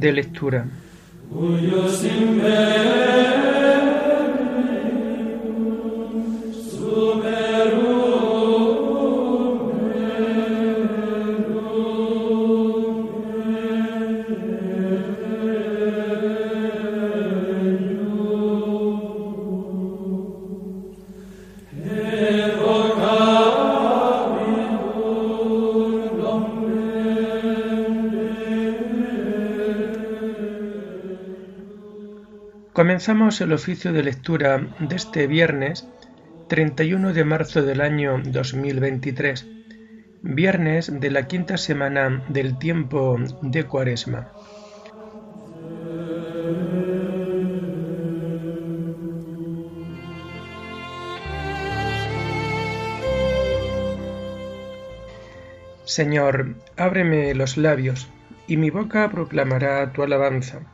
De lectura. Comenzamos el oficio de lectura de este viernes 31 de marzo del año 2023, viernes de la quinta semana del tiempo de Cuaresma. Señor, ábreme los labios, y mi boca proclamará tu alabanza.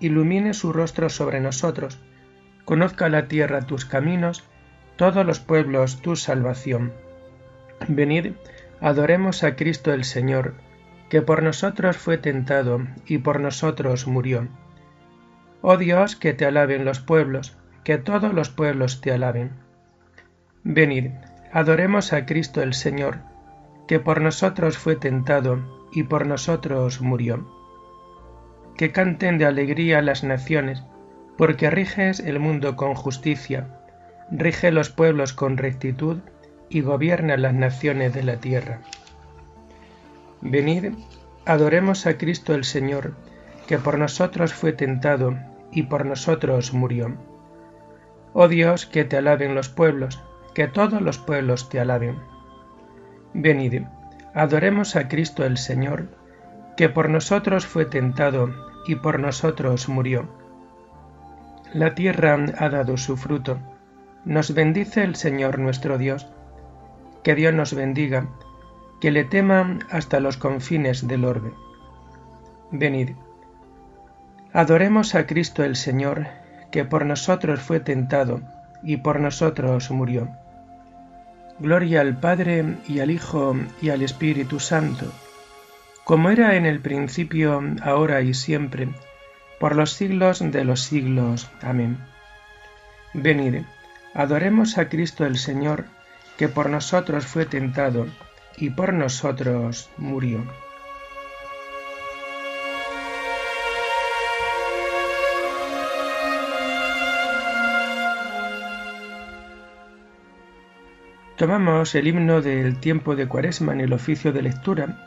ilumine su rostro sobre nosotros, conozca la tierra tus caminos, todos los pueblos tu salvación. Venid, adoremos a Cristo el Señor, que por nosotros fue tentado y por nosotros murió. Oh Dios, que te alaben los pueblos, que todos los pueblos te alaben. Venid, adoremos a Cristo el Señor, que por nosotros fue tentado y por nosotros murió que canten de alegría las naciones, porque riges el mundo con justicia, rige los pueblos con rectitud y gobierna las naciones de la tierra. Venid, adoremos a Cristo el Señor, que por nosotros fue tentado y por nosotros murió. Oh Dios, que te alaben los pueblos, que todos los pueblos te alaben. Venid, adoremos a Cristo el Señor, que por nosotros fue tentado y por nosotros murió. La tierra ha dado su fruto. Nos bendice el Señor nuestro Dios. Que Dios nos bendiga, que le teman hasta los confines del orbe. Venid. Adoremos a Cristo el Señor, que por nosotros fue tentado y por nosotros murió. Gloria al Padre y al Hijo y al Espíritu Santo como era en el principio, ahora y siempre, por los siglos de los siglos. Amén. Venid, adoremos a Cristo el Señor, que por nosotros fue tentado y por nosotros murió. Tomamos el himno del tiempo de Cuaresma en el oficio de lectura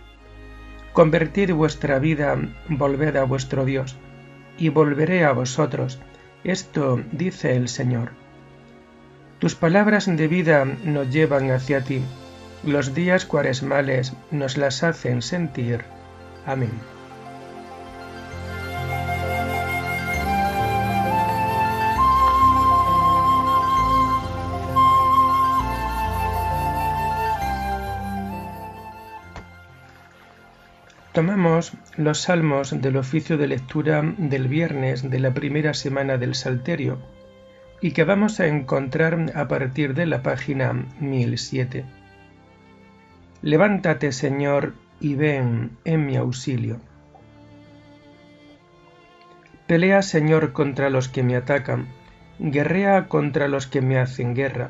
Convertid vuestra vida, volved a vuestro Dios, y volveré a vosotros. Esto dice el Señor. Tus palabras de vida nos llevan hacia ti, los días cuaresmales nos las hacen sentir. Amén. Tomamos los salmos del oficio de lectura del viernes de la primera semana del Salterio y que vamos a encontrar a partir de la página 1007. Levántate, Señor, y ven en mi auxilio. Pelea, Señor, contra los que me atacan, guerrea contra los que me hacen guerra.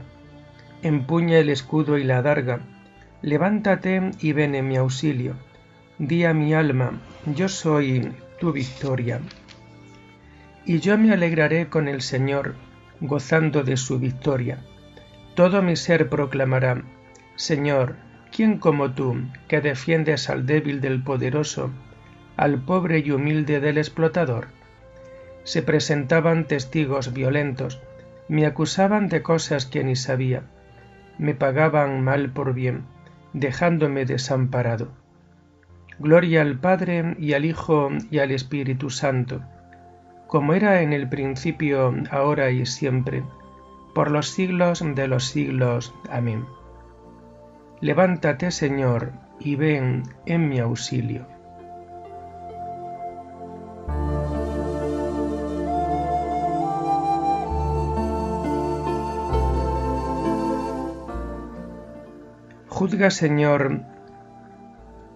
Empuña el escudo y la darga, levántate y ven en mi auxilio Di a mi alma, yo soy tu victoria. y yo me alegraré con el Señor, gozando de su victoria. Todo mi ser proclamará, Señor, ¿quién como tú, que defiendes al débil del poderoso, al pobre y humilde del explotador? Se presentaban testigos violentos, me acusaban de cosas que ni sabía, me pagaban mal por bien, dejándome desamparado. Gloria al Padre y al Hijo y al Espíritu Santo, como era en el principio, ahora y siempre, por los siglos de los siglos. Amén. Levántate, Señor, y ven en mi auxilio. Juzga, Señor,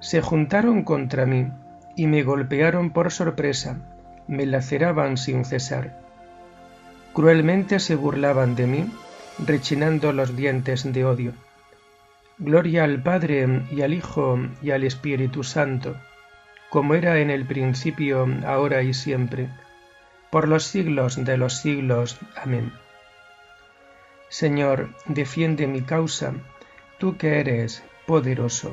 se juntaron contra mí, y me golpearon por sorpresa, me laceraban sin cesar Cruelmente se burlaban de mí, rechinando los dientes de odio. Gloria al Padre y al Hijo y al Espíritu Santo, como era en el principio, ahora y siempre, por los siglos de los siglos. Amén. Señor, defiende mi causa, tú que eres poderoso.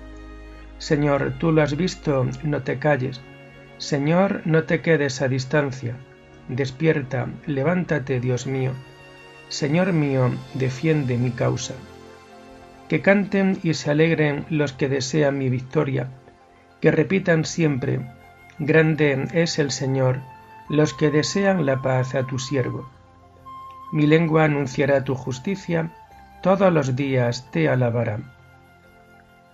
Señor, tú lo has visto, no te calles. Señor, no te quedes a distancia. Despierta, levántate, Dios mío. Señor mío, defiende mi causa. Que canten y se alegren los que desean mi victoria, que repitan siempre, Grande es el Señor, los que desean la paz a tu siervo. Mi lengua anunciará tu justicia, todos los días te alabará.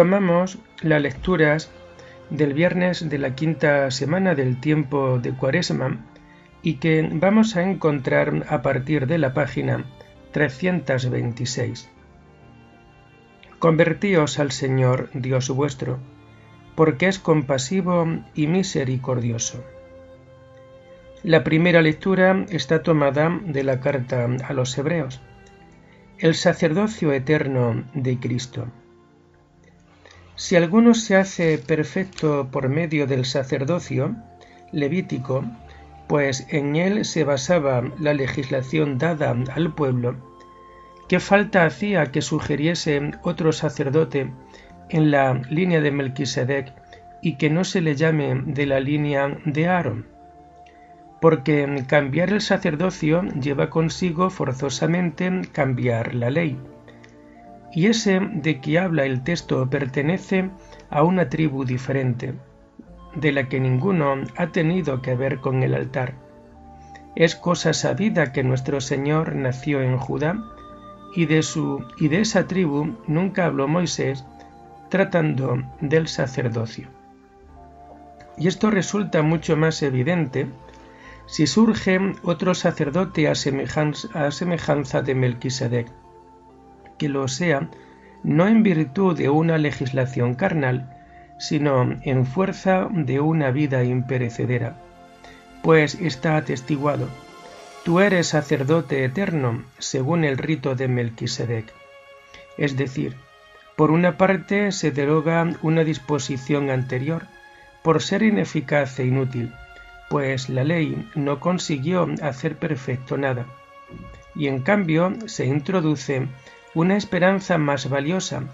Tomamos las lecturas del viernes de la quinta semana del tiempo de Cuaresma y que vamos a encontrar a partir de la página 326. Convertíos al Señor Dios vuestro, porque es compasivo y misericordioso. La primera lectura está tomada de la carta a los Hebreos. El sacerdocio eterno de Cristo. Si alguno se hace perfecto por medio del sacerdocio levítico, pues en él se basaba la legislación dada al pueblo, ¿qué falta hacía que sugiriese otro sacerdote en la línea de Melquisedec y que no se le llame de la línea de Aarón? Porque cambiar el sacerdocio lleva consigo forzosamente cambiar la ley y ese de que habla el texto pertenece a una tribu diferente, de la que ninguno ha tenido que ver con el altar. Es cosa sabida que nuestro Señor nació en Judá y de esa tribu nunca habló Moisés tratando del sacerdocio. Y esto resulta mucho más evidente si surge otro sacerdote a semejanza, a semejanza de Melquisedec que lo sea no en virtud de una legislación carnal, sino en fuerza de una vida imperecedera. Pues está atestiguado, tú eres sacerdote eterno según el rito de Melquisedec. Es decir, por una parte se deroga una disposición anterior por ser ineficaz e inútil, pues la ley no consiguió hacer perfecto nada, y en cambio se introduce una esperanza más valiosa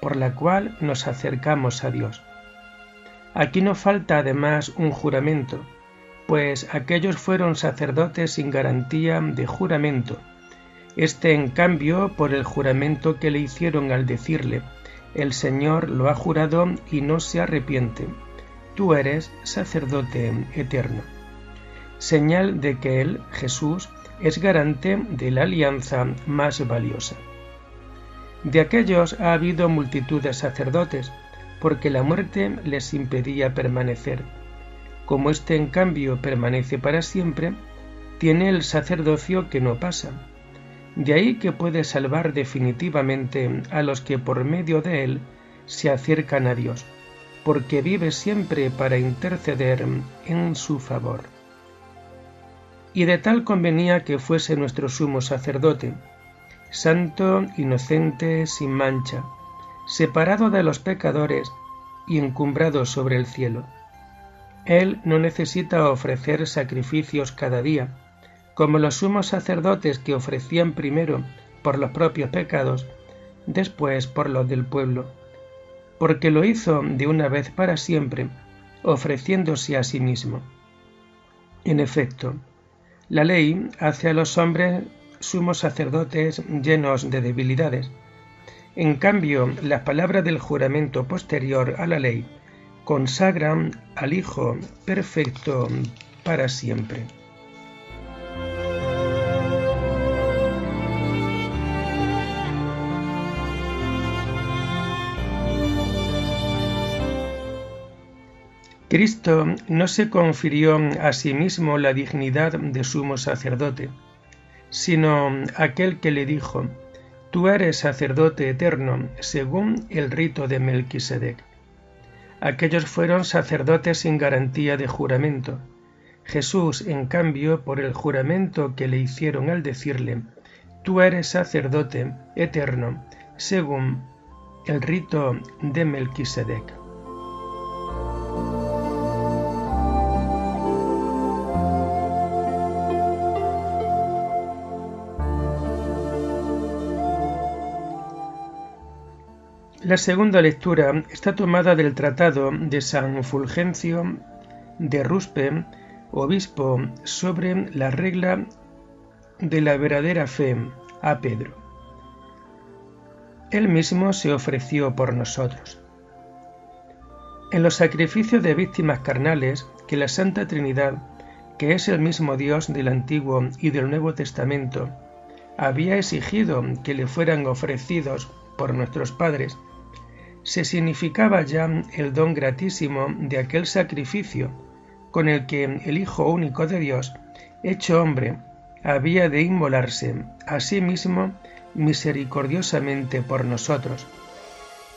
por la cual nos acercamos a Dios. Aquí no falta además un juramento, pues aquellos fueron sacerdotes sin garantía de juramento. Este, en cambio, por el juramento que le hicieron al decirle, el Señor lo ha jurado y no se arrepiente. Tú eres sacerdote eterno. Señal de que Él, Jesús, es garante de la alianza más valiosa. De aquellos ha habido multitud de sacerdotes, porque la muerte les impedía permanecer. Como éste en cambio permanece para siempre, tiene el sacerdocio que no pasa. De ahí que puede salvar definitivamente a los que por medio de él se acercan a Dios, porque vive siempre para interceder en su favor. Y de tal convenía que fuese nuestro sumo sacerdote, santo, inocente, sin mancha, separado de los pecadores y encumbrado sobre el cielo. Él no necesita ofrecer sacrificios cada día, como los sumos sacerdotes que ofrecían primero por los propios pecados, después por los del pueblo, porque lo hizo de una vez para siempre, ofreciéndose a sí mismo. En efecto, la ley hace a los hombres sumos sacerdotes llenos de debilidades, en cambio, las palabras del juramento posterior a la ley consagran al Hijo perfecto para siempre. Cristo no se confirió a sí mismo la dignidad de sumo sacerdote, sino aquel que le dijo, Tú eres sacerdote eterno, según el rito de Melquisedec. Aquellos fueron sacerdotes sin garantía de juramento. Jesús, en cambio, por el juramento que le hicieron al decirle, Tú eres sacerdote eterno, según el rito de Melquisedec. La segunda lectura está tomada del Tratado de San Fulgencio de Ruspe, obispo, sobre la regla de la verdadera fe a Pedro. Él mismo se ofreció por nosotros. En los sacrificios de víctimas carnales que la Santa Trinidad, que es el mismo Dios del Antiguo y del Nuevo Testamento, había exigido que le fueran ofrecidos por nuestros padres, se significaba ya el don gratísimo de aquel sacrificio con el que el Hijo único de Dios, hecho hombre, había de inmolarse a sí mismo misericordiosamente por nosotros,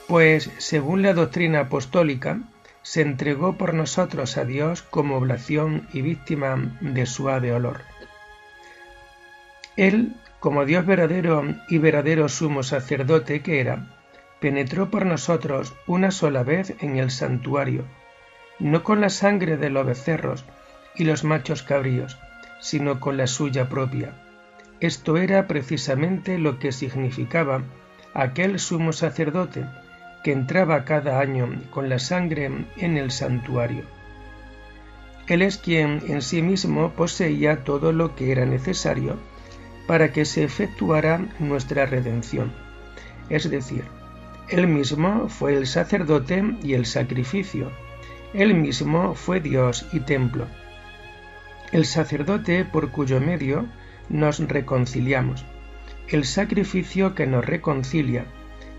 pues, según la doctrina apostólica, se entregó por nosotros a Dios como oblación y víctima de suave olor. Él, como Dios verdadero y verdadero sumo sacerdote que era, penetró por nosotros una sola vez en el santuario, no con la sangre de los becerros y los machos cabríos, sino con la suya propia. Esto era precisamente lo que significaba aquel sumo sacerdote que entraba cada año con la sangre en el santuario. Él es quien en sí mismo poseía todo lo que era necesario para que se efectuara nuestra redención, es decir, él mismo fue el sacerdote y el sacrificio. Él mismo fue Dios y templo. El sacerdote por cuyo medio nos reconciliamos. El sacrificio que nos reconcilia.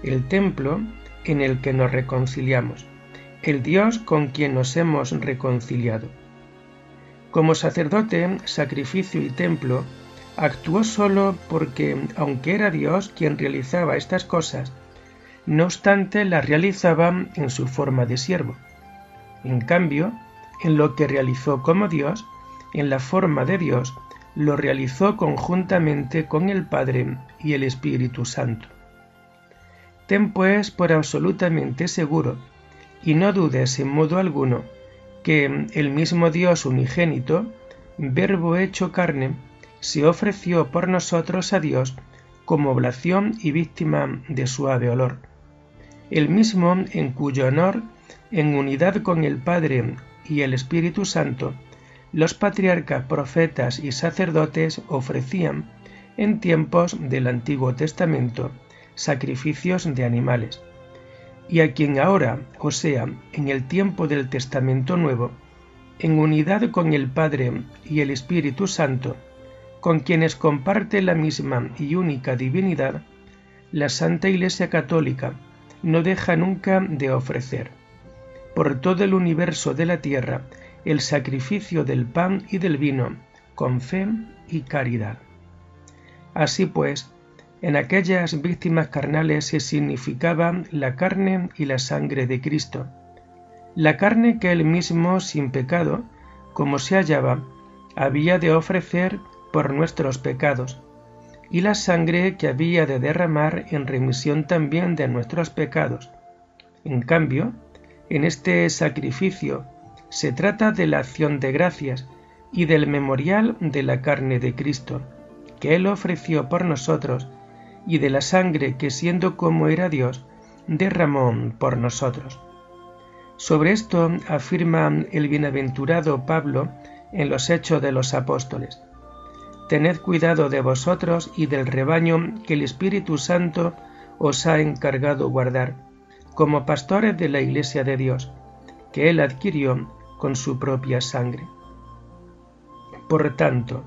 El templo en el que nos reconciliamos. El Dios con quien nos hemos reconciliado. Como sacerdote, sacrificio y templo, actuó solo porque, aunque era Dios quien realizaba estas cosas, no obstante la realizaba en su forma de siervo. En cambio, en lo que realizó como Dios, en la forma de Dios, lo realizó conjuntamente con el Padre y el Espíritu Santo. Ten pues por absolutamente seguro, y no dudes en modo alguno, que el mismo Dios unigénito, Verbo hecho carne, se ofreció por nosotros a Dios como oblación y víctima de suave olor. El mismo en cuyo honor, en unidad con el Padre y el Espíritu Santo, los patriarcas, profetas y sacerdotes ofrecían, en tiempos del Antiguo Testamento, sacrificios de animales, y a quien ahora, o sea, en el tiempo del Testamento Nuevo, en unidad con el Padre y el Espíritu Santo, con quienes comparte la misma y única divinidad, la Santa Iglesia Católica no deja nunca de ofrecer, por todo el universo de la tierra, el sacrificio del pan y del vino, con fe y caridad. Así pues, en aquellas víctimas carnales se significaba la carne y la sangre de Cristo, la carne que él mismo, sin pecado, como se hallaba, había de ofrecer por nuestros pecados, y la sangre que había de derramar en remisión también de nuestros pecados. En cambio, en este sacrificio se trata de la acción de gracias y del memorial de la carne de Cristo, que Él ofreció por nosotros, y de la sangre que siendo como era Dios, derramó por nosotros. Sobre esto afirma el bienaventurado Pablo en los Hechos de los Apóstoles. Tened cuidado de vosotros y del rebaño que el Espíritu Santo os ha encargado guardar, como pastores de la Iglesia de Dios, que Él adquirió con su propia sangre. Por tanto,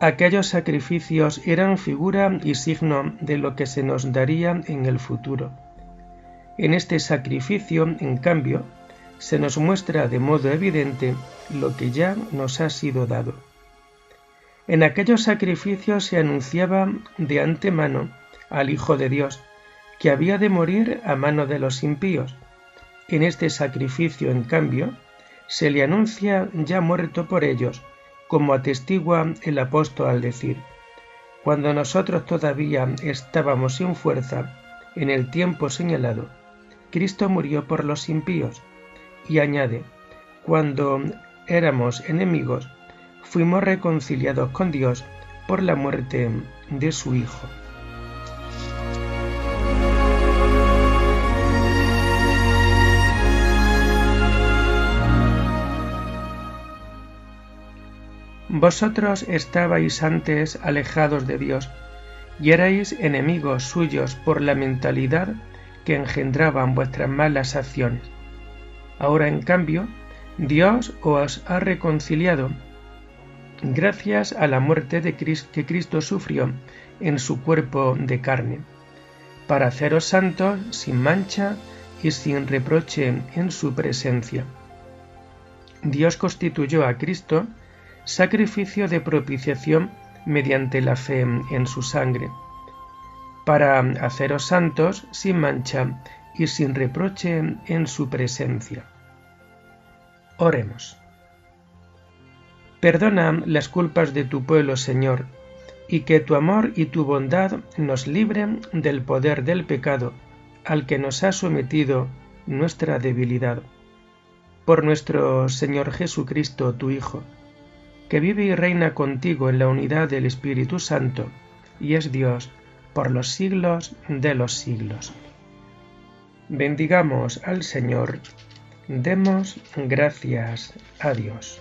aquellos sacrificios eran figura y signo de lo que se nos daría en el futuro. En este sacrificio, en cambio, se nos muestra de modo evidente lo que ya nos ha sido dado. En aquellos sacrificios se anunciaba de antemano al Hijo de Dios, que había de morir a mano de los impíos. En este sacrificio, en cambio, se le anuncia ya muerto por ellos, como atestigua el apóstol al decir, cuando nosotros todavía estábamos sin fuerza, en el tiempo señalado, Cristo murió por los impíos, y añade, cuando éramos enemigos, fuimos reconciliados con Dios por la muerte de su Hijo. Vosotros estabais antes alejados de Dios y erais enemigos suyos por la mentalidad que engendraban vuestras malas acciones. Ahora, en cambio, Dios os ha reconciliado gracias a la muerte de Cristo que Cristo sufrió en su cuerpo de carne, para haceros santos sin mancha y sin reproche en su presencia. Dios constituyó a Cristo sacrificio de propiciación mediante la fe en su sangre, para haceros santos sin mancha y sin reproche en su presencia. Oremos. Perdona las culpas de tu pueblo, Señor, y que tu amor y tu bondad nos libren del poder del pecado al que nos ha sometido nuestra debilidad. Por nuestro Señor Jesucristo, tu Hijo, que vive y reina contigo en la unidad del Espíritu Santo, y es Dios por los siglos de los siglos. Bendigamos al Señor, demos gracias a Dios.